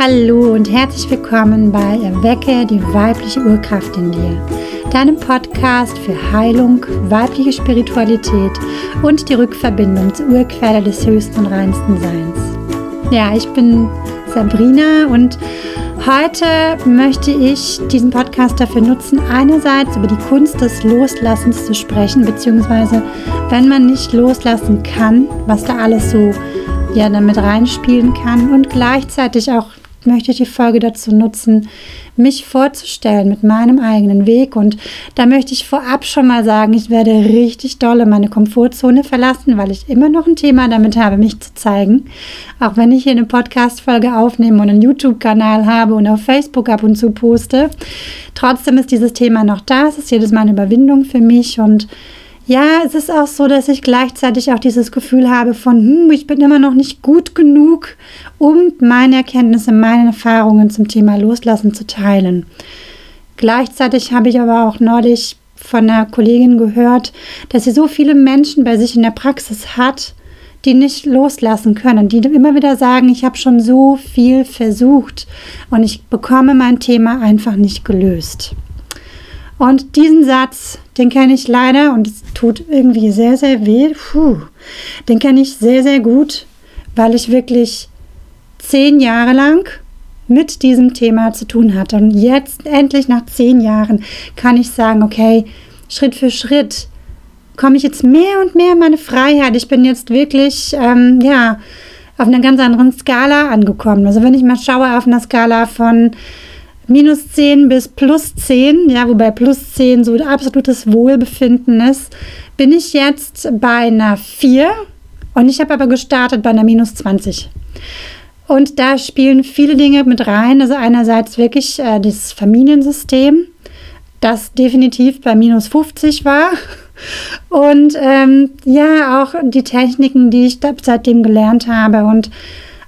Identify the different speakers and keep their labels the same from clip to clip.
Speaker 1: Hallo und herzlich willkommen bei Erwecke die weibliche Urkraft in dir, deinem Podcast für Heilung, weibliche Spiritualität und die Rückverbindung zur Urquelle des höchsten und reinsten Seins. Ja, ich bin Sabrina und heute möchte ich diesen Podcast dafür nutzen, einerseits über die Kunst des Loslassens zu sprechen, beziehungsweise wenn man nicht loslassen kann, was da alles so ja damit reinspielen kann und gleichzeitig auch möchte ich die Folge dazu nutzen, mich vorzustellen mit meinem eigenen Weg. Und da möchte ich vorab schon mal sagen, ich werde richtig dolle meine Komfortzone verlassen, weil ich immer noch ein Thema damit habe, mich zu zeigen. Auch wenn ich hier eine Podcast-Folge aufnehme und einen YouTube-Kanal habe und auf Facebook ab und zu poste. Trotzdem ist dieses Thema noch da. Es ist jedes Mal eine Überwindung für mich und ja, es ist auch so, dass ich gleichzeitig auch dieses Gefühl habe von, hm, ich bin immer noch nicht gut genug, um meine Erkenntnisse, meine Erfahrungen zum Thema Loslassen zu teilen. Gleichzeitig habe ich aber auch neulich von einer Kollegin gehört, dass sie so viele Menschen bei sich in der Praxis hat, die nicht loslassen können, die immer wieder sagen, ich habe schon so viel versucht und ich bekomme mein Thema einfach nicht gelöst. Und diesen Satz, den kenne ich leider und es tut irgendwie sehr, sehr weh. Puh, den kenne ich sehr, sehr gut, weil ich wirklich zehn Jahre lang mit diesem Thema zu tun hatte. Und jetzt endlich nach zehn Jahren kann ich sagen, okay, Schritt für Schritt komme ich jetzt mehr und mehr in meine Freiheit. Ich bin jetzt wirklich, ähm, ja, auf einer ganz anderen Skala angekommen. Also wenn ich mal schaue auf einer Skala von minus 10 bis plus 10, ja, wobei plus 10 so absolutes Wohlbefinden ist, bin ich jetzt bei einer 4 und ich habe aber gestartet bei einer minus 20. Und da spielen viele Dinge mit rein. Also einerseits wirklich äh, das Familiensystem, das definitiv bei minus 50 war. Und ähm, ja, auch die Techniken, die ich seitdem gelernt habe. Und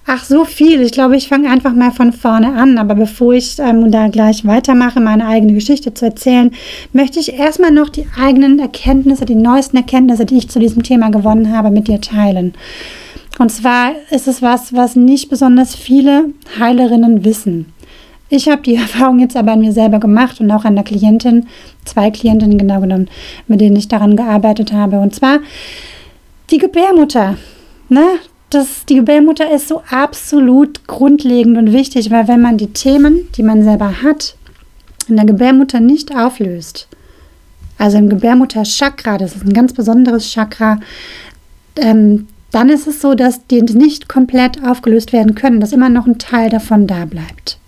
Speaker 1: Ach, so viel. Ich glaube, ich fange einfach mal von vorne an. Aber bevor ich ähm, da gleich weitermache, meine eigene Geschichte zu erzählen, möchte ich erstmal noch die eigenen Erkenntnisse, die neuesten Erkenntnisse, die ich zu diesem Thema gewonnen habe, mit dir teilen. Und zwar ist es was, was nicht besonders viele Heilerinnen wissen. Ich habe die Erfahrung jetzt aber an mir selber gemacht und auch an der Klientin, zwei Klientinnen genau genommen, mit denen ich daran gearbeitet habe. Und zwar die Gebärmutter. Ne? Das, die Gebärmutter ist so absolut grundlegend und wichtig, weil wenn man die Themen, die man selber hat, in der Gebärmutter nicht auflöst, also im Gebärmutter-Chakra, das ist ein ganz besonderes Chakra, ähm, dann ist es so, dass die nicht komplett aufgelöst werden können, dass immer noch ein Teil davon da bleibt.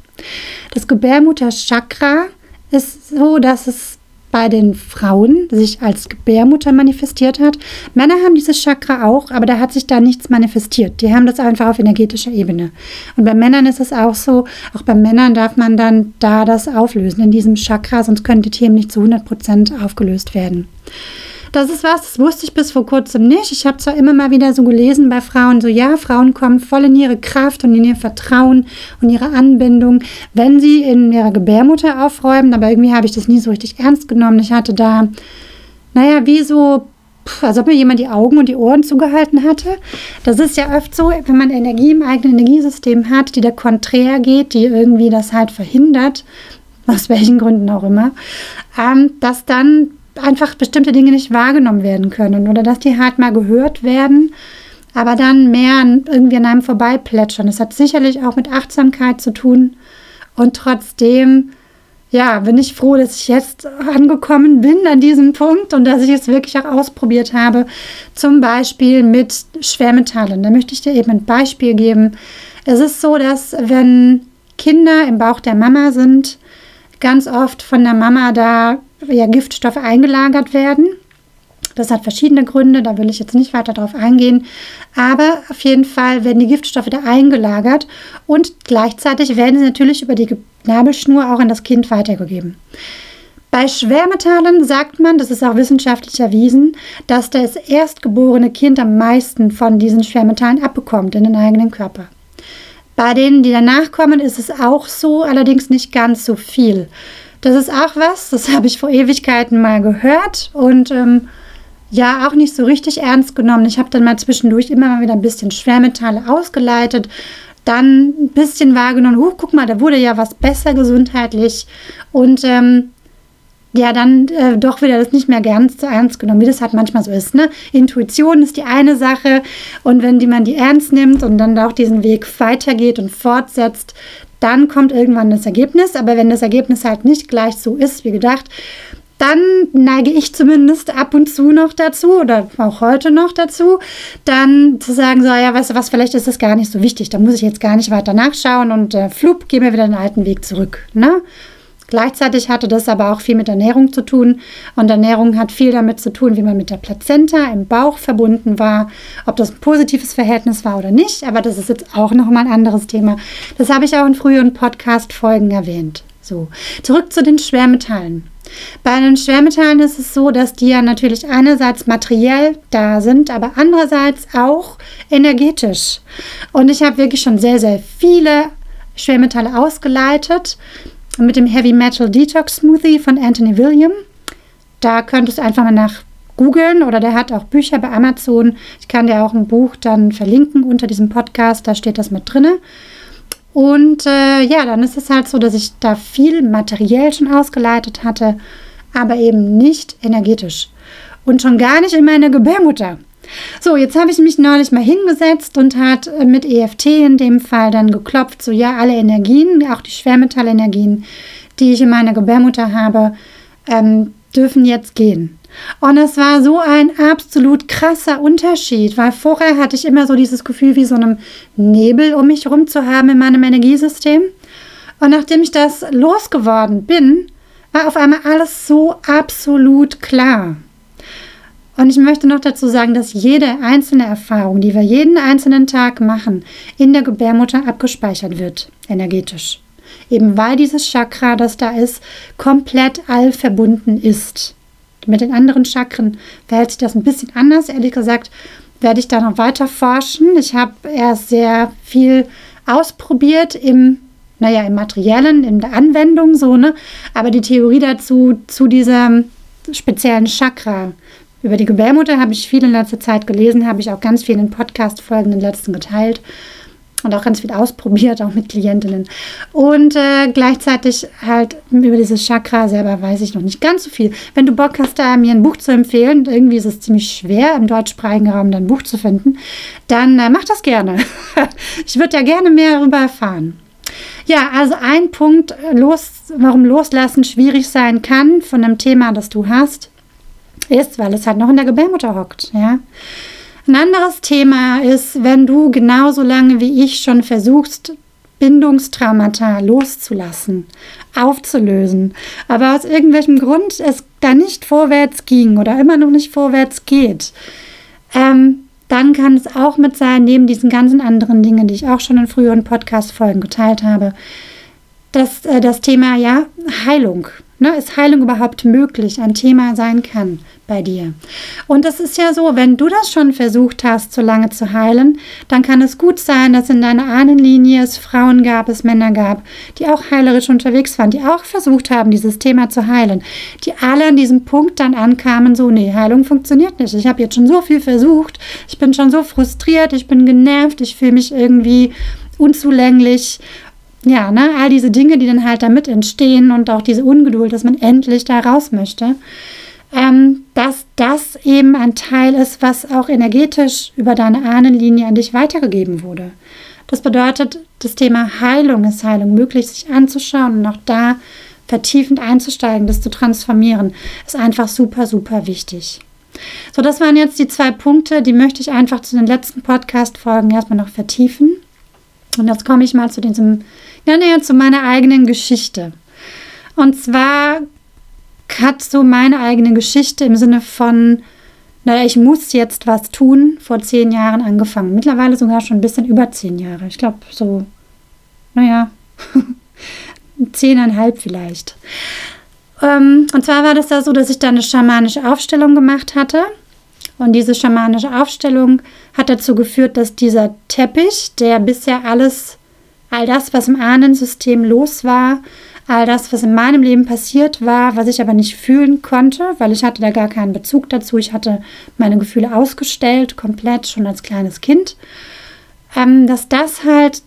Speaker 1: Das Gebärmutter-Chakra ist so, dass es bei den Frauen sich als Gebärmutter manifestiert hat. Männer haben dieses Chakra auch, aber da hat sich da nichts manifestiert. Die haben das einfach auf energetischer Ebene. Und bei Männern ist es auch so, auch bei Männern darf man dann da das auflösen in diesem Chakra, sonst können die Themen nicht zu 100 Prozent aufgelöst werden. Das ist was, das wusste ich bis vor kurzem nicht. Ich habe zwar immer mal wieder so gelesen bei Frauen, so ja, Frauen kommen voll in ihre Kraft und in ihr Vertrauen und ihre Anbindung, wenn sie in ihrer Gebärmutter aufräumen, aber irgendwie habe ich das nie so richtig ernst genommen. Ich hatte da, naja, wie so als ob mir jemand die Augen und die Ohren zugehalten hatte. Das ist ja oft so, wenn man Energie im eigenen Energiesystem hat, die da konträr geht, die irgendwie das halt verhindert, aus welchen Gründen auch immer, ähm, dass dann einfach bestimmte Dinge nicht wahrgenommen werden können oder dass die halt mal gehört werden, aber dann mehr irgendwie an einem vorbeiplätschern. Das hat sicherlich auch mit Achtsamkeit zu tun und trotzdem ja, bin ich froh, dass ich jetzt angekommen bin an diesem Punkt und dass ich es wirklich auch ausprobiert habe. Zum Beispiel mit Schwermetallen. Da möchte ich dir eben ein Beispiel geben. Es ist so, dass wenn Kinder im Bauch der Mama sind, ganz oft von der Mama da ja, Giftstoffe eingelagert werden. Das hat verschiedene Gründe, da will ich jetzt nicht weiter drauf eingehen. Aber auf jeden Fall werden die Giftstoffe da eingelagert und gleichzeitig werden sie natürlich über die Nabelschnur auch an das Kind weitergegeben. Bei Schwermetallen sagt man, das ist auch wissenschaftlich erwiesen, dass das erstgeborene Kind am meisten von diesen Schwermetallen abbekommt in den eigenen Körper. Bei denen, die danach kommen, ist es auch so, allerdings nicht ganz so viel. Das ist auch was, das habe ich vor Ewigkeiten mal gehört und ähm, ja, auch nicht so richtig ernst genommen. Ich habe dann mal zwischendurch immer mal wieder ein bisschen Schwermetalle ausgeleitet. dann ein bisschen wahrgenommen, oh, guck mal, da wurde ja was besser gesundheitlich und ähm, ja, dann äh, doch wieder das nicht mehr ganz so ernst genommen, wie das halt manchmal so ist. Ne? Intuition ist die eine Sache und wenn die man die ernst nimmt und dann auch diesen Weg weitergeht und fortsetzt, dann kommt irgendwann das Ergebnis. Aber wenn das Ergebnis halt nicht gleich so ist wie gedacht, dann neige ich zumindest ab und zu noch dazu oder auch heute noch dazu, dann zu sagen, so, ja, weißt du was, vielleicht ist das gar nicht so wichtig, da muss ich jetzt gar nicht weiter nachschauen und äh, flupp, gehen wir wieder den alten Weg zurück. Ne? Gleichzeitig hatte das aber auch viel mit Ernährung zu tun. Und Ernährung hat viel damit zu tun, wie man mit der Plazenta im Bauch verbunden war, ob das ein positives Verhältnis war oder nicht. Aber das ist jetzt auch nochmal ein anderes Thema. Das habe ich auch in früheren Podcast-Folgen erwähnt. So, zurück zu den Schwermetallen. Bei den Schwermetallen ist es so, dass die ja natürlich einerseits materiell da sind, aber andererseits auch energetisch. Und ich habe wirklich schon sehr, sehr viele Schwermetalle ausgeleitet mit dem Heavy Metal Detox Smoothie von Anthony William. Da könntest du einfach mal nach googeln oder der hat auch Bücher bei Amazon. Ich kann dir auch ein Buch dann verlinken unter diesem Podcast, da steht das mit drinne. Und äh, ja, dann ist es halt so, dass ich da viel materiell schon ausgeleitet hatte, aber eben nicht energetisch. Und schon gar nicht in meiner Gebärmutter. So, jetzt habe ich mich neulich mal hingesetzt und hat äh, mit EFT in dem Fall dann geklopft, so ja, alle Energien, auch die Schwermetallenergien, die ich in meiner Gebärmutter habe, ähm, dürfen jetzt gehen. Und es war so ein absolut krasser Unterschied, weil vorher hatte ich immer so dieses Gefühl wie so einem Nebel um mich herum zu haben in meinem Energiesystem. Und nachdem ich das losgeworden bin, war auf einmal alles so absolut klar. Und ich möchte noch dazu sagen, dass jede einzelne Erfahrung, die wir jeden einzelnen Tag machen, in der Gebärmutter abgespeichert wird, energetisch. Eben weil dieses Chakra, das da ist, komplett all verbunden ist. Mit den anderen Chakren verhält sich das ein bisschen anders. Ehrlich gesagt, werde ich da noch weiter forschen. Ich habe erst sehr viel ausprobiert im, naja, im Materiellen, in der Anwendung, so, ne? Aber die Theorie dazu, zu dieser speziellen Chakra, über die Gebärmutter habe ich viel in letzter Zeit gelesen, habe ich auch ganz viel in Podcast-Folgen den letzten geteilt und auch ganz viel ausprobiert, auch mit Klientinnen. Und äh, gleichzeitig halt über dieses Chakra selber weiß ich noch nicht ganz so viel. Wenn du Bock hast, da mir ein Buch zu empfehlen, irgendwie ist es ziemlich schwer, im deutschsprachigen Raum dann ein Buch zu finden, dann äh, mach das gerne. ich würde ja gerne mehr darüber erfahren. Ja, also ein Punkt, äh, los, warum Loslassen schwierig sein kann von einem Thema, das du hast, ist, weil es halt noch in der Gebärmutter hockt. Ja? Ein anderes Thema ist, wenn du genauso lange wie ich schon versuchst, Bindungstraumata loszulassen, aufzulösen, aber aus irgendwelchem Grund es da nicht vorwärts ging oder immer noch nicht vorwärts geht, ähm, dann kann es auch mit sein, neben diesen ganzen anderen Dingen, die ich auch schon in früheren Podcast-Folgen geteilt habe, dass äh, das Thema ja Heilung Ne, ist Heilung überhaupt möglich, ein Thema sein kann bei dir? Und es ist ja so, wenn du das schon versucht hast, so lange zu heilen, dann kann es gut sein, dass in deiner Ahnenlinie es Frauen gab, es Männer gab, die auch heilerisch unterwegs waren, die auch versucht haben, dieses Thema zu heilen, die alle an diesem Punkt dann ankamen, so, nee, Heilung funktioniert nicht. Ich habe jetzt schon so viel versucht, ich bin schon so frustriert, ich bin genervt, ich fühle mich irgendwie unzulänglich ja, ne, all diese Dinge, die dann halt damit entstehen und auch diese Ungeduld, dass man endlich da raus möchte, ähm, dass das eben ein Teil ist, was auch energetisch über deine Ahnenlinie an dich weitergegeben wurde. Das bedeutet, das Thema Heilung ist Heilung möglich, sich anzuschauen und auch da vertiefend einzusteigen, das zu transformieren, ist einfach super, super wichtig. So, das waren jetzt die zwei Punkte, die möchte ich einfach zu den letzten Podcast-Folgen erstmal noch vertiefen. Und jetzt komme ich mal zu diesem ja, näher zu meiner eigenen Geschichte. Und zwar hat so meine eigene Geschichte im Sinne von, naja, ich muss jetzt was tun, vor zehn Jahren angefangen. Mittlerweile sogar schon ein bisschen über zehn Jahre. Ich glaube so, naja, zehneinhalb vielleicht. Ähm, und zwar war das da so, dass ich da eine schamanische Aufstellung gemacht hatte. Und diese schamanische Aufstellung hat dazu geführt, dass dieser Teppich, der bisher alles all das, was im Ahnensystem los war, all das, was in meinem Leben passiert war, was ich aber nicht fühlen konnte, weil ich hatte da gar keinen Bezug dazu. Ich hatte meine Gefühle ausgestellt, komplett schon als kleines Kind, ähm, dass das halt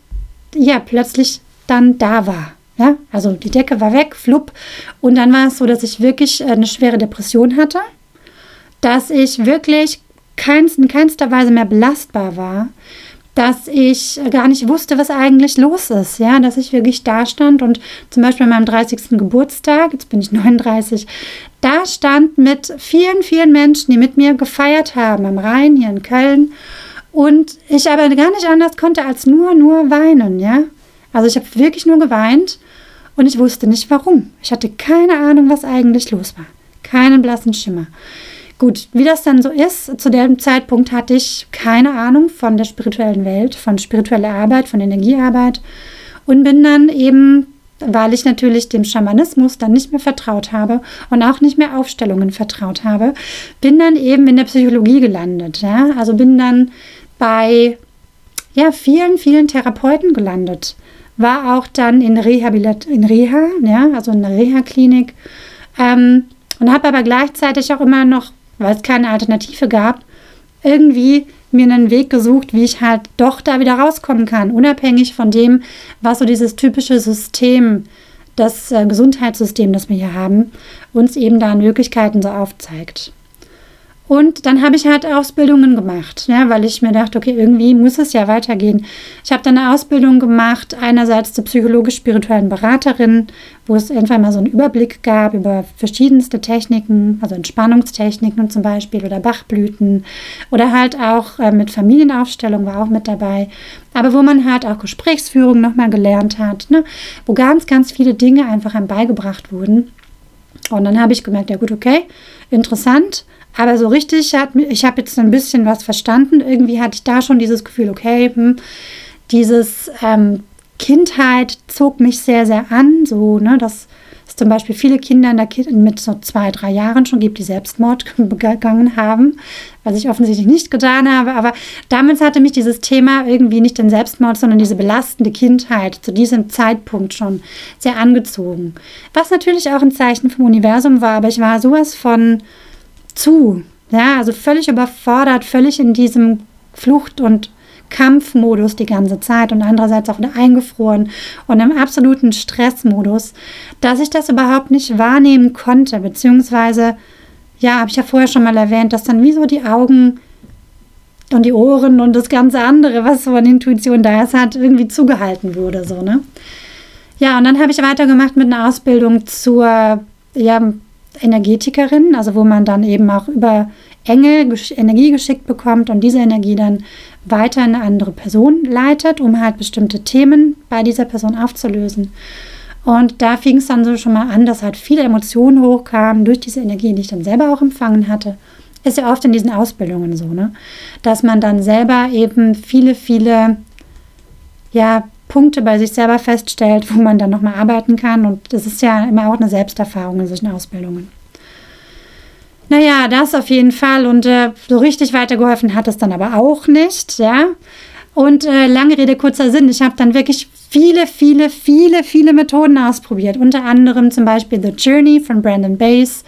Speaker 1: ja plötzlich dann da war. Ja, also die Decke war weg, flupp. Und dann war es so, dass ich wirklich eine schwere Depression hatte, dass ich wirklich keins, in keinster Weise mehr belastbar war, dass ich gar nicht wusste, was eigentlich los ist. Ja, dass ich wirklich da stand und zum Beispiel an meinem 30. Geburtstag, jetzt bin ich 39, da stand mit vielen, vielen Menschen, die mit mir gefeiert haben am Rhein hier in Köln. Und ich aber gar nicht anders konnte als nur, nur weinen, ja. Also ich habe wirklich nur geweint und ich wusste nicht warum. Ich hatte keine Ahnung, was eigentlich los war. Keinen blassen Schimmer. Gut, wie das dann so ist, zu dem Zeitpunkt hatte ich keine Ahnung von der spirituellen Welt, von spiritueller Arbeit, von Energiearbeit und bin dann eben, weil ich natürlich dem Schamanismus dann nicht mehr vertraut habe und auch nicht mehr Aufstellungen vertraut habe, bin dann eben in der Psychologie gelandet. Ja? Also bin dann bei ja, vielen, vielen Therapeuten gelandet. War auch dann in, Rehabilit in Reha, ja, also in der Reha-Klinik. Ähm, und habe aber gleichzeitig auch immer noch weil es keine Alternative gab, irgendwie mir einen Weg gesucht, wie ich halt doch da wieder rauskommen kann, unabhängig von dem, was so dieses typische System, das äh, Gesundheitssystem, das wir hier haben, uns eben da Möglichkeiten so aufzeigt. Und dann habe ich halt Ausbildungen gemacht, ja, weil ich mir dachte, okay, irgendwie muss es ja weitergehen. Ich habe dann eine Ausbildung gemacht, einerseits zur psychologisch-spirituellen Beraterin, wo es einfach mal so einen Überblick gab über verschiedenste Techniken, also Entspannungstechniken zum Beispiel oder Bachblüten oder halt auch äh, mit Familienaufstellung war auch mit dabei. Aber wo man halt auch Gesprächsführung nochmal gelernt hat, ne, wo ganz, ganz viele Dinge einfach einem beigebracht wurden. Und dann habe ich gemerkt, ja gut, okay, interessant aber so richtig, hat, ich habe jetzt ein bisschen was verstanden. Irgendwie hatte ich da schon dieses Gefühl, okay, hm, dieses ähm, Kindheit zog mich sehr, sehr an. So, ne, dass es zum Beispiel viele Kinder in der Ki mit so zwei, drei Jahren schon gibt, die Selbstmord begangen haben, was ich offensichtlich nicht getan habe. Aber damals hatte mich dieses Thema irgendwie nicht den Selbstmord, sondern diese belastende Kindheit zu diesem Zeitpunkt schon sehr angezogen. Was natürlich auch ein Zeichen vom Universum war, aber ich war sowas von zu. Ja, also völlig überfordert, völlig in diesem Flucht- und Kampfmodus die ganze Zeit und andererseits auch eingefroren und im absoluten Stressmodus, dass ich das überhaupt nicht wahrnehmen konnte, beziehungsweise, ja, habe ich ja vorher schon mal erwähnt, dass dann wie so die Augen und die Ohren und das ganze andere, was so an Intuition da ist, hat irgendwie zugehalten wurde, so, ne? Ja, und dann habe ich weitergemacht mit einer Ausbildung zur, ja, Energetikerin, also wo man dann eben auch über Engel Energie geschickt bekommt und diese Energie dann weiter eine andere Person leitet, um halt bestimmte Themen bei dieser Person aufzulösen. Und da fing es dann so schon mal an, dass halt viele Emotionen hochkamen durch diese Energie, die ich dann selber auch empfangen hatte. Ist ja oft in diesen Ausbildungen so, ne? Dass man dann selber eben viele, viele ja, Punkte bei sich selber feststellt, wo man dann nochmal arbeiten kann. Und das ist ja immer auch eine Selbsterfahrung in solchen Ausbildungen. Naja, das auf jeden Fall. Und äh, so richtig weitergeholfen hat es dann aber auch nicht, ja. Und äh, lange Rede, kurzer Sinn. Ich habe dann wirklich viele, viele, viele, viele Methoden ausprobiert. Unter anderem zum Beispiel The Journey von Brandon Bass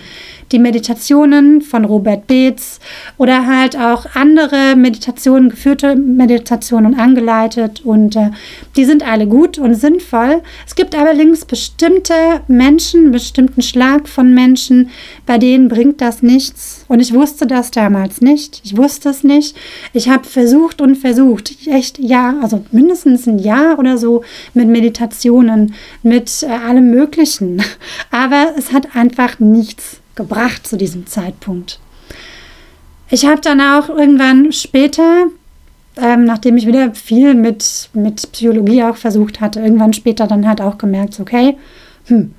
Speaker 1: die Meditationen von Robert Beetz oder halt auch andere Meditationen, geführte Meditationen angeleitet und äh, die sind alle gut und sinnvoll. Es gibt allerdings bestimmte Menschen, bestimmten Schlag von Menschen, bei denen bringt das nichts und ich wusste das damals nicht. Ich wusste es nicht. Ich habe versucht und versucht, echt ja, also mindestens ein Jahr oder so mit Meditationen, mit äh, allem Möglichen. Aber es hat einfach nichts gebracht zu diesem Zeitpunkt. Ich habe dann auch irgendwann später, ähm, nachdem ich wieder viel mit, mit Psychologie auch versucht hatte, irgendwann später dann halt auch gemerkt, okay, hm,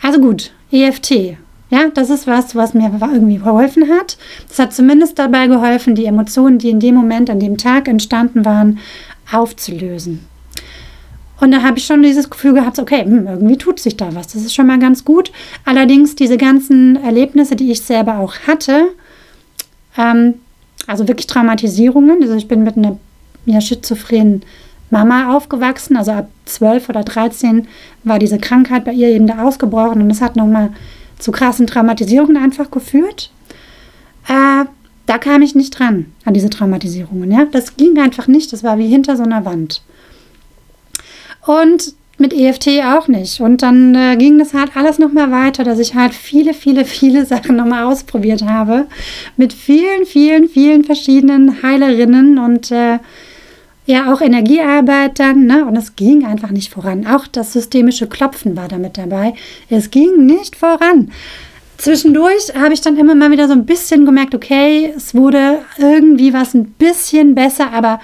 Speaker 1: also gut, EFT, ja, das ist was, was mir irgendwie geholfen hat. Das hat zumindest dabei geholfen, die Emotionen, die in dem Moment, an dem Tag entstanden waren, aufzulösen. Und da habe ich schon dieses Gefühl gehabt, okay, hm, irgendwie tut sich da was. Das ist schon mal ganz gut. Allerdings diese ganzen Erlebnisse, die ich selber auch hatte, ähm, also wirklich Traumatisierungen. Also ich bin mit einer ja, schizophrenen Mama aufgewachsen. Also ab 12 oder 13 war diese Krankheit bei ihr eben da ausgebrochen und es hat nochmal zu krassen Traumatisierungen einfach geführt. Äh, da kam ich nicht dran an diese Traumatisierungen. Ja? Das ging einfach nicht. Das war wie hinter so einer Wand. Und mit EFT auch nicht. Und dann äh, ging das halt alles nochmal weiter, dass ich halt viele, viele, viele Sachen nochmal ausprobiert habe. Mit vielen, vielen, vielen verschiedenen Heilerinnen und äh, ja auch Energiearbeit dann. Ne? Und es ging einfach nicht voran. Auch das systemische Klopfen war damit dabei. Es ging nicht voran. Zwischendurch habe ich dann immer mal wieder so ein bisschen gemerkt, okay, es wurde irgendwie was ein bisschen besser, aber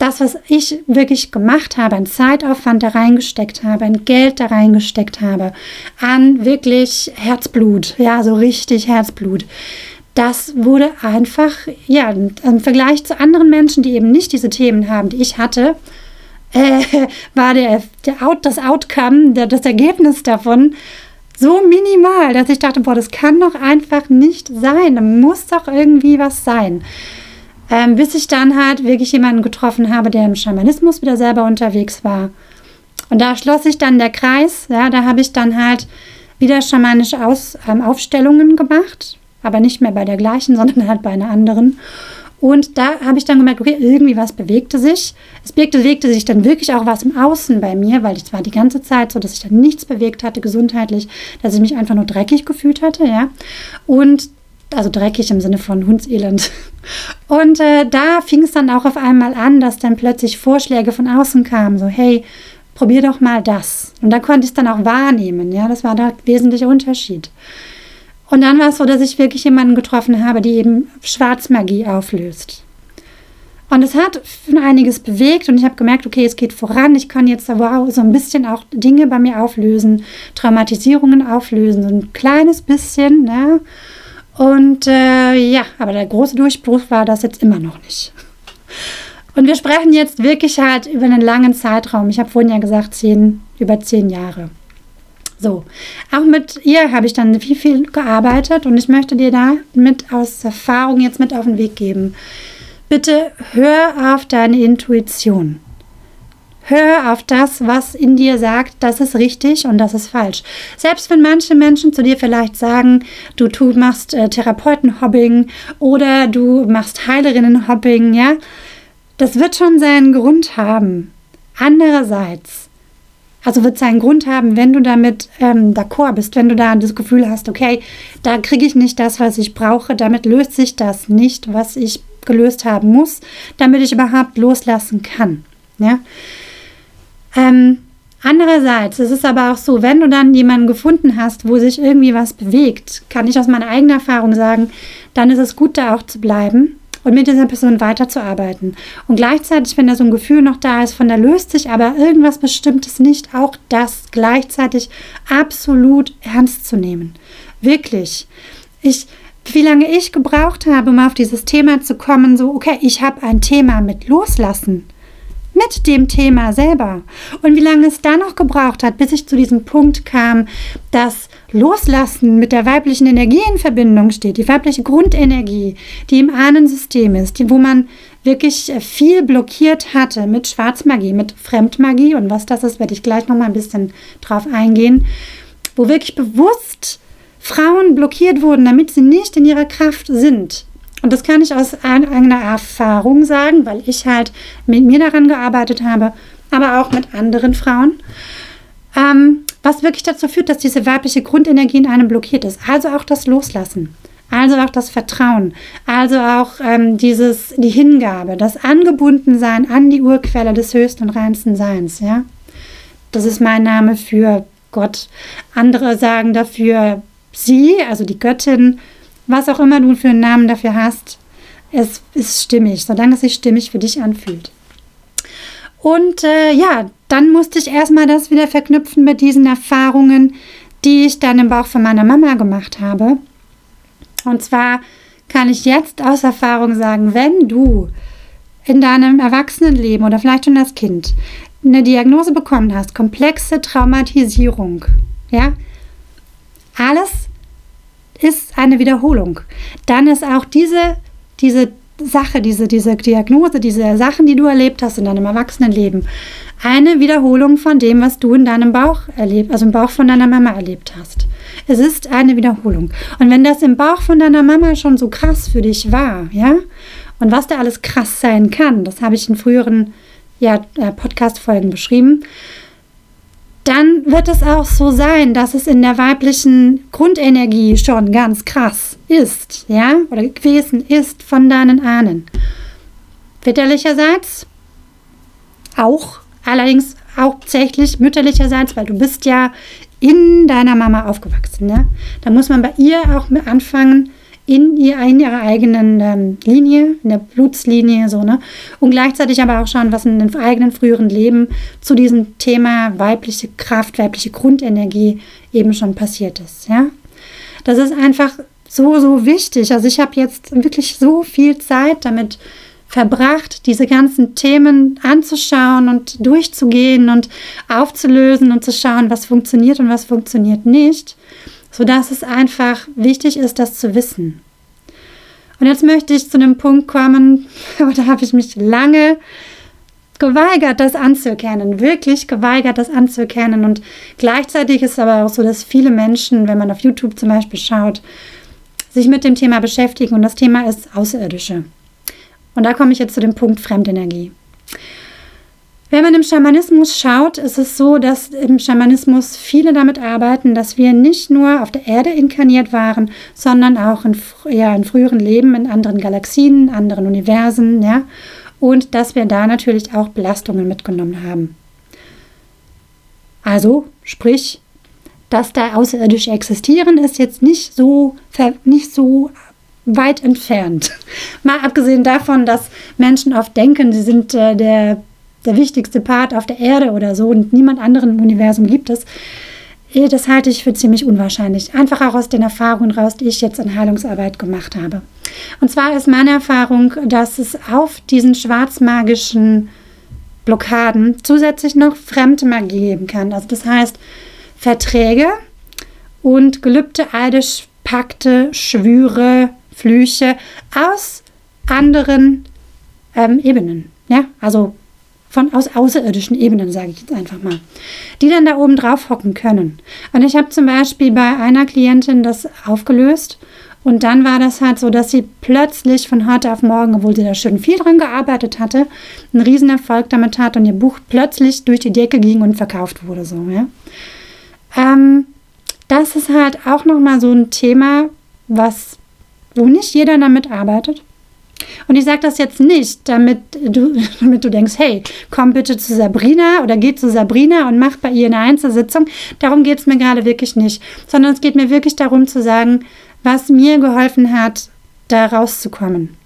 Speaker 1: das, was ich wirklich gemacht habe, ein Zeitaufwand da reingesteckt habe, ein Geld da reingesteckt habe, an wirklich Herzblut, ja, so richtig Herzblut, das wurde einfach, ja, im Vergleich zu anderen Menschen, die eben nicht diese Themen haben, die ich hatte, äh, war der, der Out, das Outcome, der, das Ergebnis davon so minimal, dass ich dachte, boah, das kann doch einfach nicht sein. Da muss doch irgendwie was sein. Ähm, bis ich dann halt wirklich jemanden getroffen habe, der im Schamanismus wieder selber unterwegs war. Und da schloss sich dann der Kreis. Ja, da habe ich dann halt wieder schamanische Aus, ähm, Aufstellungen gemacht, aber nicht mehr bei der gleichen, sondern halt bei einer anderen. Und da habe ich dann gemerkt, okay, irgendwie was bewegte sich. Es bewegte sich dann wirklich auch was im Außen bei mir, weil es war die ganze Zeit so, dass sich dann nichts bewegt hatte gesundheitlich, dass ich mich einfach nur dreckig gefühlt hatte, ja. Und also dreckig im Sinne von Hundselend. Und äh, da fing es dann auch auf einmal an, dass dann plötzlich Vorschläge von außen kamen, so hey, probier doch mal das. Und da konnte ich es dann auch wahrnehmen, ja, das war der wesentliche Unterschied. Und dann war es so, dass ich wirklich jemanden getroffen habe, die eben Schwarzmagie auflöst. Und es hat einiges bewegt und ich habe gemerkt, okay, es geht voran. Ich kann jetzt wow, so ein bisschen auch Dinge bei mir auflösen, Traumatisierungen auflösen, so ein kleines bisschen, ne? Und äh, ja, aber der große Durchbruch war das jetzt immer noch nicht. Und wir sprechen jetzt wirklich halt über einen langen Zeitraum. Ich habe vorhin ja gesagt, zehn, über zehn Jahre. So, auch mit ihr habe ich dann viel, viel gearbeitet und ich möchte dir da mit aus Erfahrung jetzt mit auf den Weg geben. Bitte hör auf deine Intuition. Hör auf das, was in dir sagt, das ist richtig und das ist falsch. Selbst wenn manche Menschen zu dir vielleicht sagen, du, du machst äh, Therapeutenhobbing oder du machst Heilerinnenhobbing, ja, das wird schon seinen Grund haben. Andererseits, also wird seinen Grund haben, wenn du damit ähm, d'accord bist, wenn du da das Gefühl hast, okay, da kriege ich nicht das, was ich brauche, damit löst sich das nicht, was ich gelöst haben muss, damit ich überhaupt loslassen kann. Ja. Ähm, andererseits ist es aber auch so, wenn du dann jemanden gefunden hast, wo sich irgendwie was bewegt, kann ich aus meiner eigenen Erfahrung sagen, dann ist es gut, da auch zu bleiben und mit dieser Person weiterzuarbeiten. Und gleichzeitig, wenn da so ein Gefühl noch da ist, von da löst sich aber irgendwas Bestimmtes nicht, auch das gleichzeitig absolut ernst zu nehmen. Wirklich. Ich, wie lange ich gebraucht habe, um auf dieses Thema zu kommen, so, okay, ich habe ein Thema mit Loslassen mit dem Thema selber. Und wie lange es da noch gebraucht hat, bis ich zu diesem Punkt kam, dass Loslassen mit der weiblichen Energie in Verbindung steht, die weibliche Grundenergie, die im Ahnensystem ist, die, wo man wirklich viel blockiert hatte mit Schwarzmagie, mit Fremdmagie und was das ist, werde ich gleich noch mal ein bisschen drauf eingehen, wo wirklich bewusst Frauen blockiert wurden, damit sie nicht in ihrer Kraft sind. Und das kann ich aus eigener Erfahrung sagen, weil ich halt mit mir daran gearbeitet habe, aber auch mit anderen Frauen. Ähm, was wirklich dazu führt, dass diese weibliche Grundenergie in einem blockiert ist. Also auch das Loslassen. Also auch das Vertrauen, also auch ähm, dieses, die Hingabe, das Angebundensein an die Urquelle des höchsten und reinsten Seins, ja. Das ist mein Name für Gott. Andere sagen dafür sie, also die Göttin, was auch immer du für einen Namen dafür hast, es ist stimmig, solange es sich stimmig für dich anfühlt. Und äh, ja, dann musste ich erstmal das wieder verknüpfen mit diesen Erfahrungen, die ich dann im Bauch von meiner Mama gemacht habe. Und zwar kann ich jetzt aus Erfahrung sagen, wenn du in deinem Erwachsenenleben oder vielleicht schon als Kind eine Diagnose bekommen hast, komplexe Traumatisierung, ja, alles ist eine Wiederholung. Dann ist auch diese, diese Sache, diese, diese Diagnose, diese Sachen, die du erlebt hast in deinem Erwachsenenleben, eine Wiederholung von dem, was du in deinem Bauch erlebt, also im Bauch von deiner Mama erlebt hast. Es ist eine Wiederholung. Und wenn das im Bauch von deiner Mama schon so krass für dich war, ja, und was da alles krass sein kann, das habe ich in früheren ja, äh, Podcast-Folgen beschrieben, dann wird es auch so sein, dass es in der weiblichen Grundenergie schon ganz krass ist, ja, oder gewesen ist von deinen Ahnen. Väterlicherseits auch, allerdings hauptsächlich mütterlicherseits, weil du bist ja in deiner Mama aufgewachsen. Ne? Da muss man bei ihr auch anfangen, in, ihr, in ihrer eigenen ähm, Linie, in der Blutslinie, so, ne? Und gleichzeitig aber auch schauen, was in den eigenen früheren Leben zu diesem Thema weibliche Kraft, weibliche Grundenergie eben schon passiert ist, ja? Das ist einfach so, so wichtig. Also ich habe jetzt wirklich so viel Zeit damit verbracht, diese ganzen Themen anzuschauen und durchzugehen und aufzulösen und zu schauen, was funktioniert und was funktioniert nicht, sodass es einfach wichtig ist, das zu wissen. Und jetzt möchte ich zu einem Punkt kommen, da habe ich mich lange geweigert, das anzuerkennen, wirklich geweigert, das anzuerkennen. Und gleichzeitig ist es aber auch so, dass viele Menschen, wenn man auf YouTube zum Beispiel schaut, sich mit dem Thema beschäftigen und das Thema ist Außerirdische. Und da komme ich jetzt zu dem Punkt Fremdenergie. Wenn man im Schamanismus schaut, ist es so, dass im Schamanismus viele damit arbeiten, dass wir nicht nur auf der Erde inkarniert waren, sondern auch in, ja, in früheren Leben in anderen Galaxien, anderen Universen, ja, und dass wir da natürlich auch Belastungen mitgenommen haben. Also, sprich, dass da außerirdisch existieren, ist jetzt nicht so, nicht so weit entfernt. Mal abgesehen davon, dass Menschen oft denken, sie sind äh, der, der wichtigste Part auf der Erde oder so und niemand anderen im Universum gibt es. Eh, das halte ich für ziemlich unwahrscheinlich. Einfach auch aus den Erfahrungen raus, die ich jetzt in Heilungsarbeit gemacht habe. Und zwar ist meine Erfahrung, dass es auf diesen schwarzmagischen Blockaden zusätzlich noch fremde Magie geben kann. Also das heißt Verträge und gelübde Eide, Pakte, Schwüre, Flüche aus anderen ähm, Ebenen. Ja, also von aus außerirdischen Ebenen, sage ich jetzt einfach mal, die dann da oben drauf hocken können. Und ich habe zum Beispiel bei einer Klientin das aufgelöst und dann war das halt so, dass sie plötzlich von heute auf morgen, obwohl sie da schon viel dran gearbeitet hatte, einen riesen Erfolg damit hat und ihr Buch plötzlich durch die Decke ging und verkauft wurde. So, ja. Ähm, das ist halt auch nochmal so ein Thema, was wo nicht jeder damit arbeitet. Und ich sage das jetzt nicht, damit du, damit du denkst, hey, komm bitte zu Sabrina oder geh zu Sabrina und mach bei ihr eine Einzelsitzung. Darum geht es mir gerade wirklich nicht. Sondern es geht mir wirklich darum zu sagen, was mir geholfen hat, da rauszukommen.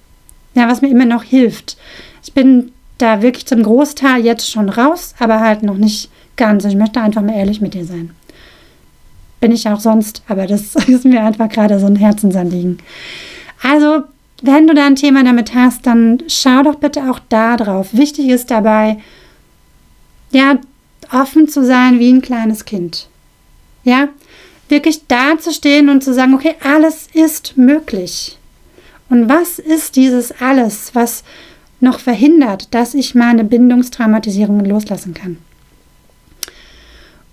Speaker 1: Ja, was mir immer noch hilft. Ich bin da wirklich zum Großteil jetzt schon raus, aber halt noch nicht ganz. Ich möchte einfach mal ehrlich mit dir sein bin ich auch sonst, aber das ist mir einfach gerade so ein Herzensanliegen. Also, wenn du da ein Thema damit hast, dann schau doch bitte auch da drauf. Wichtig ist dabei, ja, offen zu sein wie ein kleines Kind. Ja, wirklich da zu stehen und zu sagen, okay, alles ist möglich. Und was ist dieses alles, was noch verhindert, dass ich meine Bindungstraumatisierungen loslassen kann?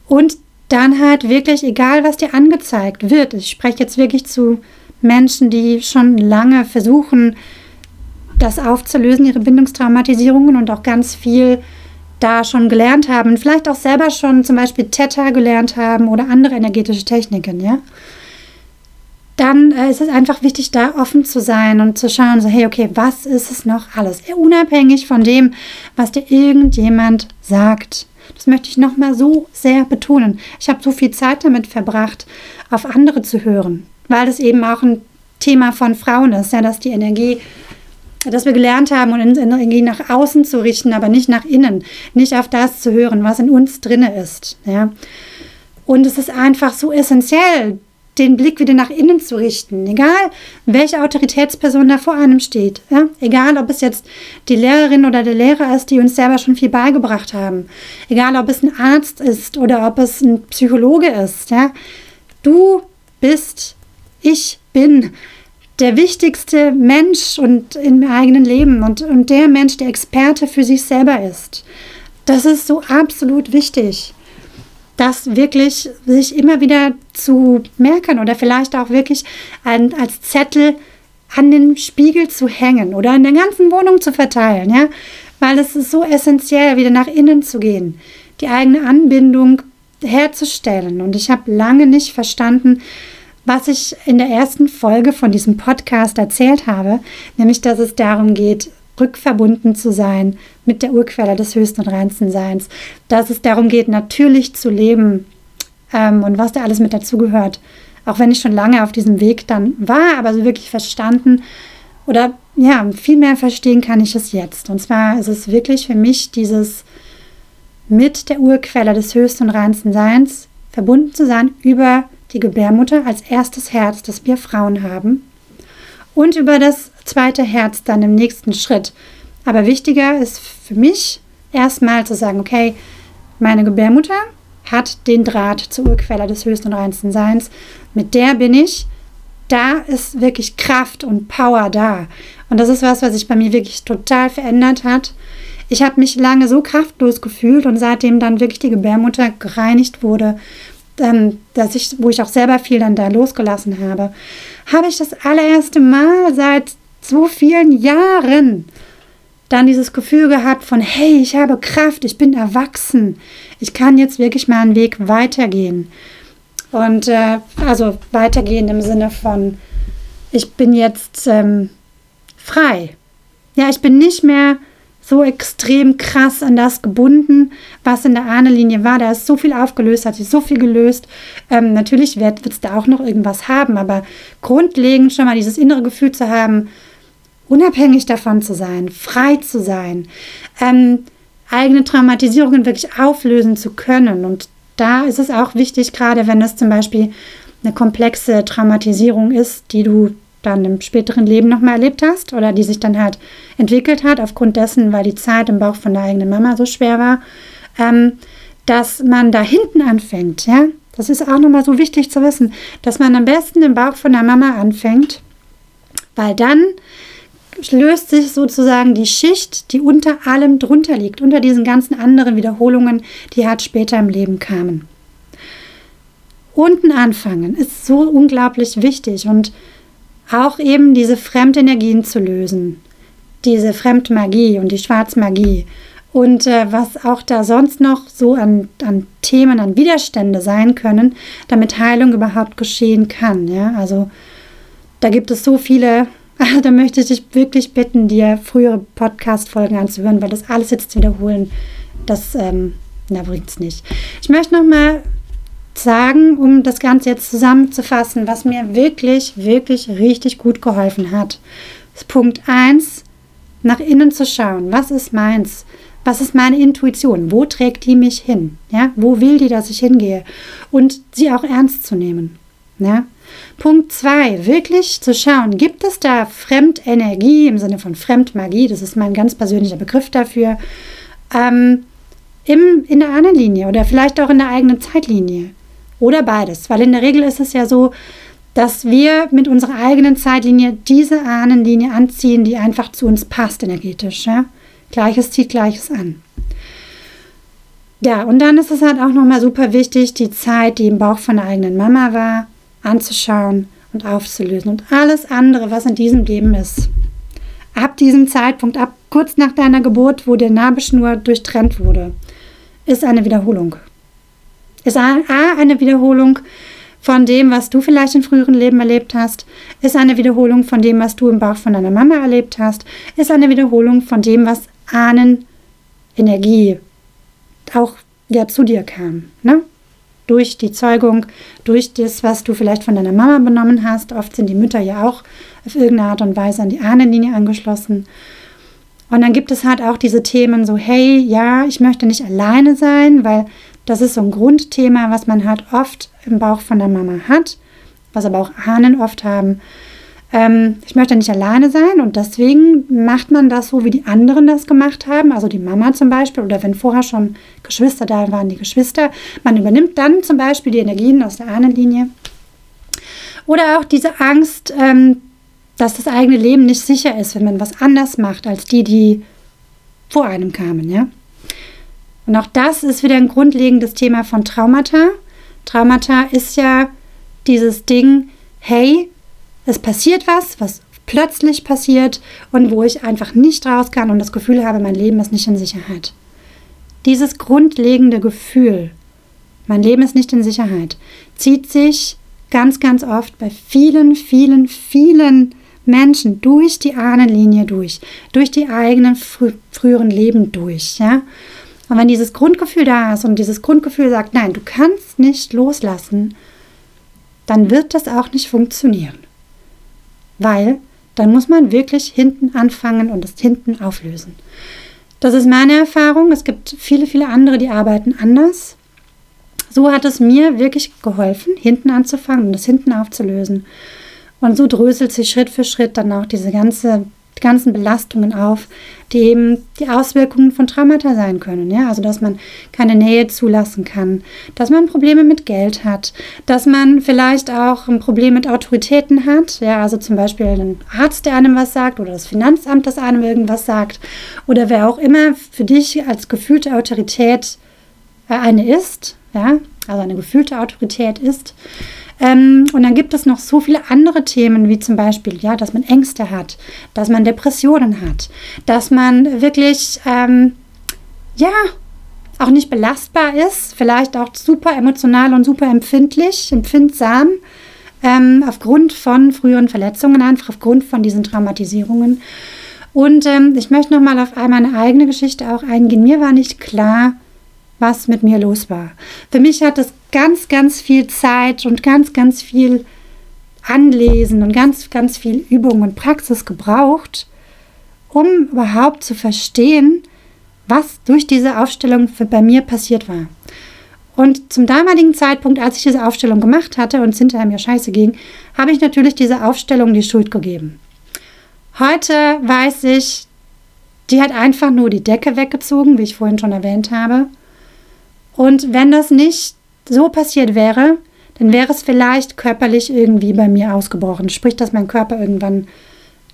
Speaker 1: Und dann halt wirklich, egal was dir angezeigt wird, ich spreche jetzt wirklich zu Menschen, die schon lange versuchen, das aufzulösen, ihre Bindungstraumatisierungen und auch ganz viel da schon gelernt haben, vielleicht auch selber schon zum Beispiel Theta gelernt haben oder andere energetische Techniken, ja, dann äh, ist es einfach wichtig, da offen zu sein und zu schauen, so, hey, okay, was ist es noch alles? Unabhängig von dem, was dir irgendjemand sagt. Das möchte ich nochmal so sehr betonen. Ich habe so viel Zeit damit verbracht, auf andere zu hören, weil das eben auch ein Thema von Frauen ist, ja, dass die Energie, dass wir gelernt haben, unsere Energie nach außen zu richten, aber nicht nach innen, nicht auf das zu hören, was in uns drinne ist. Ja. Und es ist einfach so essentiell, den Blick wieder nach innen zu richten, egal welche Autoritätsperson da vor einem steht. Ja? Egal, ob es jetzt die Lehrerin oder der Lehrer ist, die uns selber schon viel beigebracht haben. Egal, ob es ein Arzt ist oder ob es ein Psychologe ist. Ja? Du bist, ich bin der wichtigste Mensch und im eigenen Leben und, und der Mensch, der Experte für sich selber ist. Das ist so absolut wichtig das wirklich sich immer wieder zu merken oder vielleicht auch wirklich ein, als Zettel an den Spiegel zu hängen oder in der ganzen Wohnung zu verteilen, ja, weil es ist so essentiell, wieder nach innen zu gehen, die eigene Anbindung herzustellen. Und ich habe lange nicht verstanden, was ich in der ersten Folge von diesem Podcast erzählt habe, nämlich dass es darum geht, rückverbunden zu sein mit der Urquelle des höchsten und reinsten Seins, dass es darum geht, natürlich zu leben ähm, und was da alles mit dazugehört. Auch wenn ich schon lange auf diesem Weg dann war, aber so wirklich verstanden oder ja, viel mehr verstehen kann ich es jetzt. Und zwar ist es wirklich für mich dieses mit der Urquelle des höchsten und reinsten Seins verbunden zu sein über die Gebärmutter als erstes Herz, das wir Frauen haben, und über das zweite Herz dann im nächsten Schritt. Aber wichtiger ist für mich erstmal zu sagen, okay, meine Gebärmutter hat den Draht zur Urquelle des höchsten und reinsten Seins, mit der bin ich, da ist wirklich Kraft und Power da. Und das ist was, was sich bei mir wirklich total verändert hat. Ich habe mich lange so kraftlos gefühlt und seitdem dann wirklich die Gebärmutter gereinigt wurde ähm, dass ich, wo ich auch selber viel dann da losgelassen habe, habe ich das allererste Mal seit so vielen Jahren dann dieses Gefühl gehabt von, hey, ich habe Kraft, ich bin erwachsen, ich kann jetzt wirklich meinen Weg weitergehen. Und äh, also weitergehen im Sinne von, ich bin jetzt ähm, frei. Ja, ich bin nicht mehr so extrem krass an das gebunden, was in der Ahnenlinie war. Da ist so viel aufgelöst, hat sich so viel gelöst. Ähm, natürlich wird es da auch noch irgendwas haben, aber grundlegend schon mal dieses innere Gefühl zu haben, unabhängig davon zu sein, frei zu sein, ähm, eigene Traumatisierungen wirklich auflösen zu können. Und da ist es auch wichtig, gerade wenn es zum Beispiel eine komplexe Traumatisierung ist, die du dann im späteren Leben nochmal erlebt hast oder die sich dann halt entwickelt hat, aufgrund dessen, weil die Zeit im Bauch von der eigenen Mama so schwer war, ähm, dass man da hinten anfängt, ja. Das ist auch nochmal so wichtig zu wissen, dass man am besten im Bauch von der Mama anfängt, weil dann löst sich sozusagen die Schicht, die unter allem drunter liegt, unter diesen ganzen anderen Wiederholungen, die halt später im Leben kamen. Unten anfangen ist so unglaublich wichtig und auch eben diese Fremdenergien zu lösen, diese Fremdmagie und die Schwarzmagie und äh, was auch da sonst noch so an, an Themen, an Widerstände sein können, damit Heilung überhaupt geschehen kann. Ja? Also da gibt es so viele, da möchte ich dich wirklich bitten, dir frühere Podcast-Folgen anzuhören, weil das alles jetzt wiederholen, das ähm, bringt es nicht. Ich möchte nochmal sagen, um das Ganze jetzt zusammenzufassen, was mir wirklich, wirklich richtig gut geholfen hat. Punkt 1, nach innen zu schauen. Was ist meins? Was ist meine Intuition? Wo trägt die mich hin? Ja? Wo will die, dass ich hingehe? Und sie auch ernst zu nehmen. Ja? Punkt 2, wirklich zu schauen, gibt es da Fremdenergie im Sinne von Fremdmagie? Das ist mein ganz persönlicher Begriff dafür. Ähm, im, in der Ahnenlinie oder vielleicht auch in der eigenen Zeitlinie. Oder beides, weil in der Regel ist es ja so, dass wir mit unserer eigenen Zeitlinie diese Ahnenlinie anziehen, die einfach zu uns passt energetisch. Ja? Gleiches zieht Gleiches an. Ja, und dann ist es halt auch nochmal super wichtig, die Zeit, die im Bauch von der eigenen Mama war, anzuschauen und aufzulösen. Und alles andere, was in diesem Leben ist. Ab diesem Zeitpunkt, ab kurz nach deiner Geburt, wo der Nabelschnur durchtrennt wurde, ist eine Wiederholung. Ist A eine Wiederholung von dem, was du vielleicht in früheren Leben erlebt hast, ist eine Wiederholung von dem, was du im Bauch von deiner Mama erlebt hast, ist eine Wiederholung von dem, was Ahnen Energie auch ja, zu dir kam. Ne? Durch die Zeugung, durch das, was du vielleicht von deiner Mama benommen hast. Oft sind die Mütter ja auch auf irgendeine Art und Weise an die Ahnenlinie angeschlossen. Und dann gibt es halt auch diese Themen so, hey, ja, ich möchte nicht alleine sein, weil das ist so ein Grundthema, was man halt oft im Bauch von der Mama hat, was aber auch Ahnen oft haben. Ähm, ich möchte nicht alleine sein und deswegen macht man das so, wie die anderen das gemacht haben, also die Mama zum Beispiel oder wenn vorher schon Geschwister da waren, die Geschwister. Man übernimmt dann zum Beispiel die Energien aus der Ahnenlinie. Oder auch diese Angst, ähm, dass das eigene Leben nicht sicher ist, wenn man was anders macht als die, die vor einem kamen, ja. Und auch das ist wieder ein grundlegendes Thema von Traumata. Traumata ist ja dieses Ding, hey, es passiert was, was plötzlich passiert und wo ich einfach nicht raus kann und das Gefühl habe, mein Leben ist nicht in Sicherheit. Dieses grundlegende Gefühl mein Leben ist nicht in Sicherheit, zieht sich ganz, ganz oft bei vielen, vielen, vielen Menschen durch die Ahnenlinie durch, durch die eigenen frü früheren Leben durch, ja. Und wenn dieses Grundgefühl da ist und dieses Grundgefühl sagt, nein, du kannst nicht loslassen, dann wird das auch nicht funktionieren. Weil dann muss man wirklich hinten anfangen und es hinten auflösen. Das ist meine Erfahrung. Es gibt viele, viele andere, die arbeiten anders. So hat es mir wirklich geholfen, hinten anzufangen und das hinten aufzulösen. Und so dröselt sich Schritt für Schritt dann auch diese ganze die ganzen Belastungen auf, die eben die Auswirkungen von Traumata sein können. Ja? Also, dass man keine Nähe zulassen kann, dass man Probleme mit Geld hat, dass man vielleicht auch ein Problem mit Autoritäten hat. Ja? Also zum Beispiel ein Arzt, der einem was sagt oder das Finanzamt, das einem irgendwas sagt oder wer auch immer für dich als gefühlte Autorität äh, eine ist. Ja? Also eine gefühlte Autorität ist. Ähm, und dann gibt es noch so viele andere Themen, wie zum Beispiel, ja, dass man Ängste hat, dass man Depressionen hat, dass man wirklich, ähm, ja, auch nicht belastbar ist, vielleicht auch super emotional und super empfindlich, empfindsam, ähm, aufgrund von früheren Verletzungen, einfach aufgrund von diesen Traumatisierungen. Und ähm, ich möchte nochmal auf meine eigene Geschichte auch eingehen. Mir war nicht klar, was mit mir los war. Für mich hat es ganz, ganz viel Zeit und ganz, ganz viel Anlesen und ganz, ganz viel Übung und Praxis gebraucht, um überhaupt zu verstehen, was durch diese Aufstellung für, bei mir passiert war. Und zum damaligen Zeitpunkt, als ich diese Aufstellung gemacht hatte und es hinterher mir scheiße ging, habe ich natürlich dieser Aufstellung die Schuld gegeben. Heute weiß ich, die hat einfach nur die Decke weggezogen, wie ich vorhin schon erwähnt habe. Und wenn das nicht so passiert wäre, dann wäre es vielleicht körperlich irgendwie bei mir ausgebrochen. Sprich, dass mein Körper irgendwann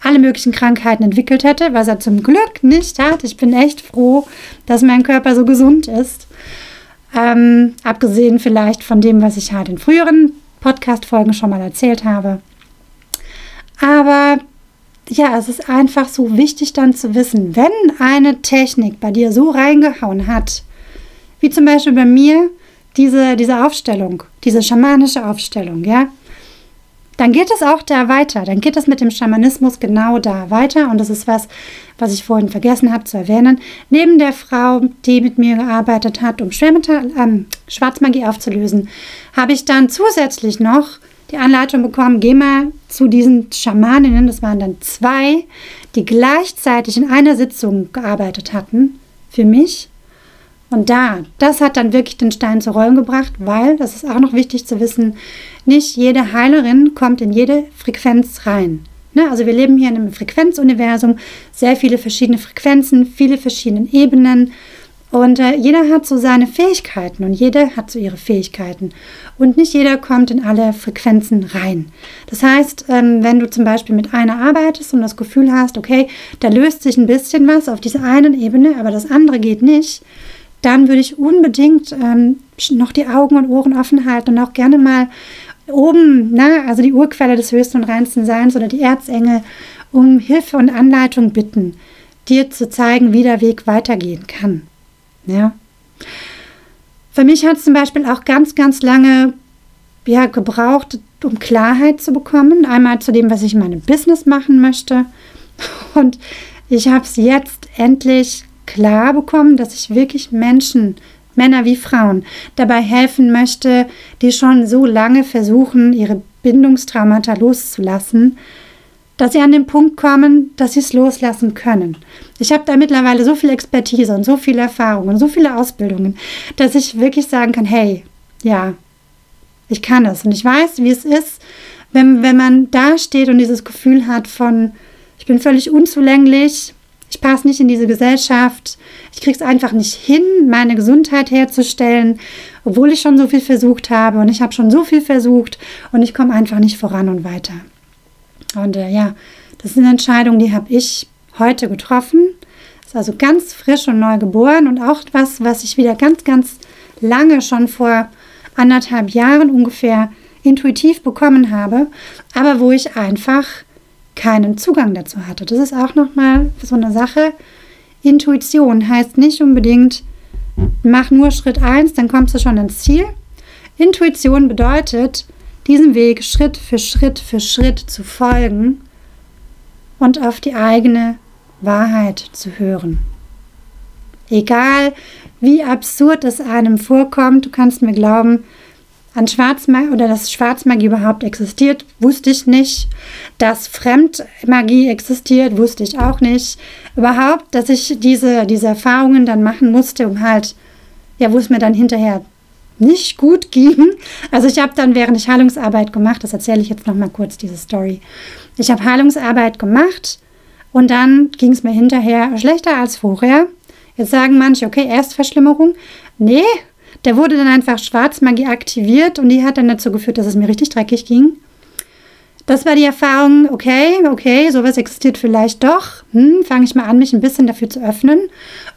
Speaker 1: alle möglichen Krankheiten entwickelt hätte, was er zum Glück nicht hat. Ich bin echt froh, dass mein Körper so gesund ist. Ähm, abgesehen vielleicht von dem, was ich halt in früheren Podcast-Folgen schon mal erzählt habe. Aber ja, es ist einfach so wichtig dann zu wissen, wenn eine Technik bei dir so reingehauen hat, wie zum Beispiel bei mir diese, diese Aufstellung, diese schamanische Aufstellung, ja, dann geht es auch da weiter. Dann geht es mit dem Schamanismus genau da weiter. Und das ist was, was ich vorhin vergessen habe zu erwähnen. Neben der Frau, die mit mir gearbeitet hat, um Schwermetall, ähm, Schwarzmagie aufzulösen, habe ich dann zusätzlich noch die Anleitung bekommen, geh mal zu diesen Schamaninnen, das waren dann zwei, die gleichzeitig in einer Sitzung gearbeitet hatten, für mich und da, das hat dann wirklich den Stein zu rollen gebracht, weil, das ist auch noch wichtig zu wissen, nicht jede Heilerin kommt in jede Frequenz rein. Ne? Also wir leben hier in einem Frequenzuniversum, sehr viele verschiedene Frequenzen, viele verschiedene Ebenen. Und äh, jeder hat so seine Fähigkeiten und jeder hat so ihre Fähigkeiten. Und nicht jeder kommt in alle Frequenzen rein. Das heißt, ähm, wenn du zum Beispiel mit einer arbeitest und das Gefühl hast, okay, da löst sich ein bisschen was auf dieser einen Ebene, aber das andere geht nicht, dann würde ich unbedingt ähm, noch die Augen und Ohren offen halten und auch gerne mal oben, na, also die Urquelle des höchsten und reinsten Seins oder die Erzengel um Hilfe und Anleitung bitten, dir zu zeigen, wie der Weg weitergehen kann. Ja. Für mich hat es zum Beispiel auch ganz, ganz lange ja, gebraucht, um Klarheit zu bekommen. Einmal zu dem, was ich in meinem Business machen möchte. Und ich habe es jetzt endlich klar bekommen, dass ich wirklich Menschen, Männer wie Frauen, dabei helfen möchte, die schon so lange versuchen, ihre Bindungstraumata loszulassen, dass sie an den Punkt kommen, dass sie es loslassen können. Ich habe da mittlerweile so viel Expertise und so viel Erfahrung und so viele Ausbildungen, dass ich wirklich sagen kann, hey, ja, ich kann es und ich weiß, wie es ist, wenn, wenn man da steht und dieses Gefühl hat von, ich bin völlig unzulänglich, ich passe nicht in diese Gesellschaft. Ich kriege es einfach nicht hin, meine Gesundheit herzustellen, obwohl ich schon so viel versucht habe und ich habe schon so viel versucht und ich komme einfach nicht voran und weiter. Und äh, ja, das ist eine Entscheidung, die habe ich heute getroffen. Ist also ganz frisch und neu geboren und auch was, was ich wieder ganz, ganz lange schon vor anderthalb Jahren ungefähr intuitiv bekommen habe, aber wo ich einfach keinen Zugang dazu hatte. Das ist auch nochmal so eine Sache. Intuition heißt nicht unbedingt, mach nur Schritt 1, dann kommst du schon ins Ziel. Intuition bedeutet, diesen Weg Schritt für Schritt für Schritt zu folgen und auf die eigene Wahrheit zu hören. Egal wie absurd es einem vorkommt, du kannst mir glauben, an Schwarzmagie oder dass Schwarzmagie überhaupt existiert, wusste ich nicht. Dass Fremdmagie existiert, wusste ich auch nicht. Überhaupt, dass ich diese, diese Erfahrungen dann machen musste, um halt, ja, wo es mir dann hinterher nicht gut ging. Also ich habe dann, während ich Heilungsarbeit gemacht, das erzähle ich jetzt nochmal kurz, diese Story. Ich habe Heilungsarbeit gemacht und dann ging es mir hinterher schlechter als vorher. Jetzt sagen manche, okay, Erstverschlimmerung. Nee, der wurde dann einfach Schwarzmagie aktiviert und die hat dann dazu geführt, dass es mir richtig dreckig ging. Das war die Erfahrung, okay, okay, sowas existiert vielleicht doch. Hm, Fange ich mal an, mich ein bisschen dafür zu öffnen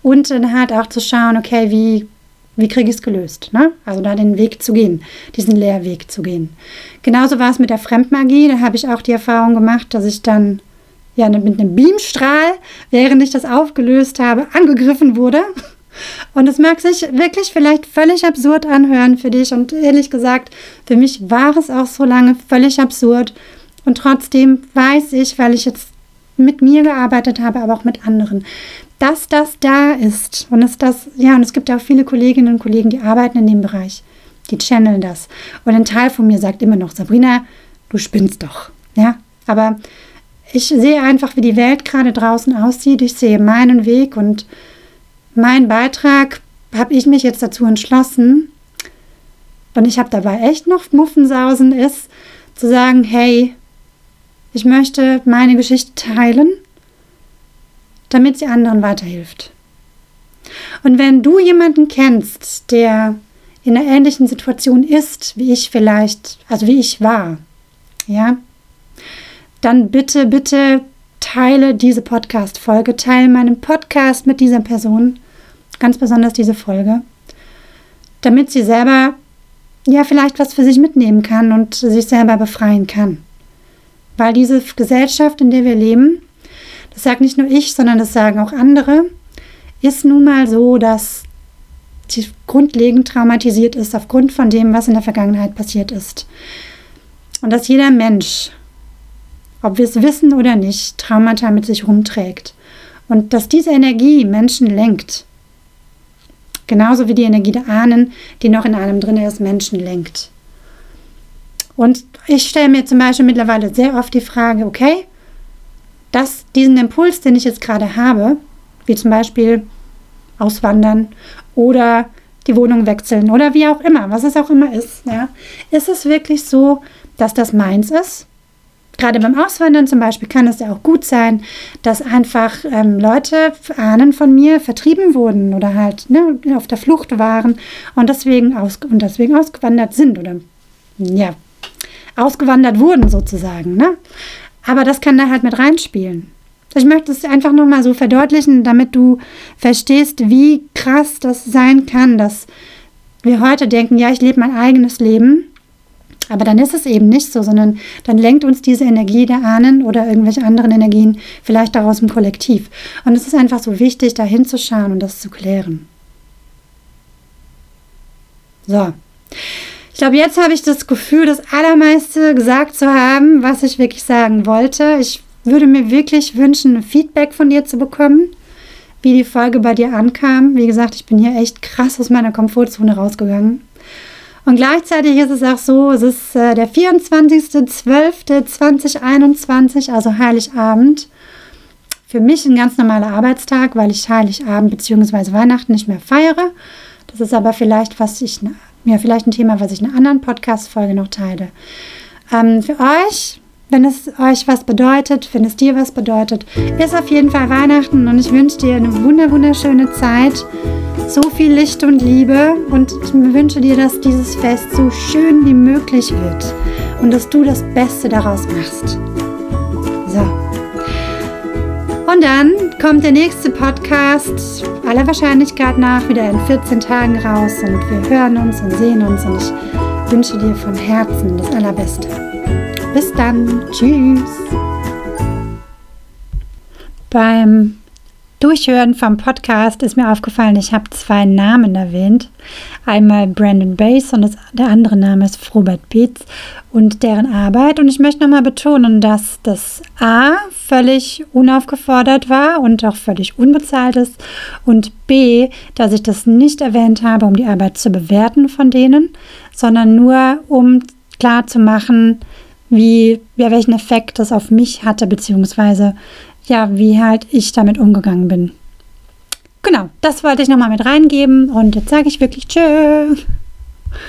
Speaker 1: und dann halt auch zu schauen, okay, wie, wie kriege ich es gelöst? Ne? Also da den Weg zu gehen, diesen Lehrweg zu gehen. Genauso war es mit der Fremdmagie. Da habe ich auch die Erfahrung gemacht, dass ich dann ja, mit einem Beamstrahl, während ich das aufgelöst habe, angegriffen wurde. Und es mag sich wirklich vielleicht völlig absurd anhören für dich. Und ehrlich gesagt, für mich war es auch so lange völlig absurd. Und trotzdem weiß ich, weil ich jetzt mit mir gearbeitet habe, aber auch mit anderen, dass das da ist. Und es das, ja, und es gibt auch viele Kolleginnen und Kollegen, die arbeiten in dem Bereich. Die channeln das. Und ein Teil von mir sagt immer noch, Sabrina, du spinnst doch. Ja, aber ich sehe einfach, wie die Welt gerade draußen aussieht. Ich sehe meinen Weg und mein Beitrag habe ich mich jetzt dazu entschlossen, und ich habe dabei echt noch Muffensausen, ist zu sagen, hey, ich möchte meine Geschichte teilen, damit sie anderen weiterhilft. Und wenn du jemanden kennst, der in einer ähnlichen Situation ist, wie ich vielleicht, also wie ich war, ja, dann bitte, bitte teile diese Podcast-Folge, teile meinen Podcast mit dieser Person, ganz besonders diese Folge, damit sie selber ja vielleicht was für sich mitnehmen kann und sich selber befreien kann. Weil diese Gesellschaft, in der wir leben, das sagt nicht nur ich, sondern das sagen auch andere, ist nun mal so, dass sie grundlegend traumatisiert ist aufgrund von dem, was in der Vergangenheit passiert ist. Und dass jeder Mensch ob wir es wissen oder nicht, Traumata mit sich rumträgt. Und dass diese Energie Menschen lenkt. Genauso wie die Energie der Ahnen, die noch in einem drin ist, Menschen lenkt. Und ich stelle mir zum Beispiel mittlerweile sehr oft die Frage, okay, dass diesen Impuls, den ich jetzt gerade habe, wie zum Beispiel auswandern oder die Wohnung wechseln oder wie auch immer, was es auch immer ist, ja, ist es wirklich so, dass das meins ist? Gerade beim Auswandern zum Beispiel kann es ja auch gut sein, dass einfach ähm, Leute, Ahnen von mir, vertrieben wurden oder halt ne, auf der Flucht waren und deswegen, aus, und deswegen ausgewandert sind oder ja, ausgewandert wurden sozusagen. Ne? Aber das kann da halt mit reinspielen. Ich möchte es einfach nochmal so verdeutlichen, damit du verstehst, wie krass das sein kann, dass wir heute denken, ja, ich lebe mein eigenes Leben aber dann ist es eben nicht so, sondern dann lenkt uns diese Energie der Ahnen oder irgendwelche anderen Energien vielleicht daraus im Kollektiv. Und es ist einfach so wichtig, da hinzuschauen und das zu klären. So. Ich glaube, jetzt habe ich das Gefühl, das Allermeiste gesagt zu haben, was ich wirklich sagen wollte. Ich würde mir wirklich wünschen, Feedback von dir zu bekommen, wie die Folge bei dir ankam. Wie gesagt, ich bin hier echt krass aus meiner Komfortzone rausgegangen. Und gleichzeitig ist es auch so, es ist äh, der 24.12.2021, also Heiligabend. Für mich ein ganz normaler Arbeitstag, weil ich Heiligabend bzw. Weihnachten nicht mehr feiere. Das ist aber vielleicht, was ich, ja, vielleicht ein Thema, was ich in einer anderen Podcast-Folge noch teile. Ähm, für euch, wenn es euch was bedeutet, wenn es dir was bedeutet, ist auf jeden Fall Weihnachten und ich wünsche dir eine wunderschöne Zeit so viel Licht und Liebe und ich wünsche dir, dass dieses Fest so schön wie möglich wird und dass du das Beste daraus machst. So. Und dann kommt der nächste Podcast aller Wahrscheinlichkeit nach wieder in 14 Tagen raus und wir hören uns und sehen uns und ich wünsche dir von Herzen das Allerbeste. Bis dann. Tschüss. Beim Durchhören vom Podcast ist mir aufgefallen, ich habe zwei Namen erwähnt. Einmal Brandon Bass und das, der andere Name ist Robert Beetz und deren Arbeit. Und ich möchte nochmal betonen, dass das A völlig unaufgefordert war und auch völlig unbezahlt ist und B, dass ich das nicht erwähnt habe, um die Arbeit zu bewerten von denen, sondern nur um klar zu machen, wie, ja, welchen Effekt das auf mich hatte, beziehungsweise ja, wie halt ich damit umgegangen bin. Genau, das wollte ich nochmal mit reingeben und jetzt sage ich wirklich Tschö.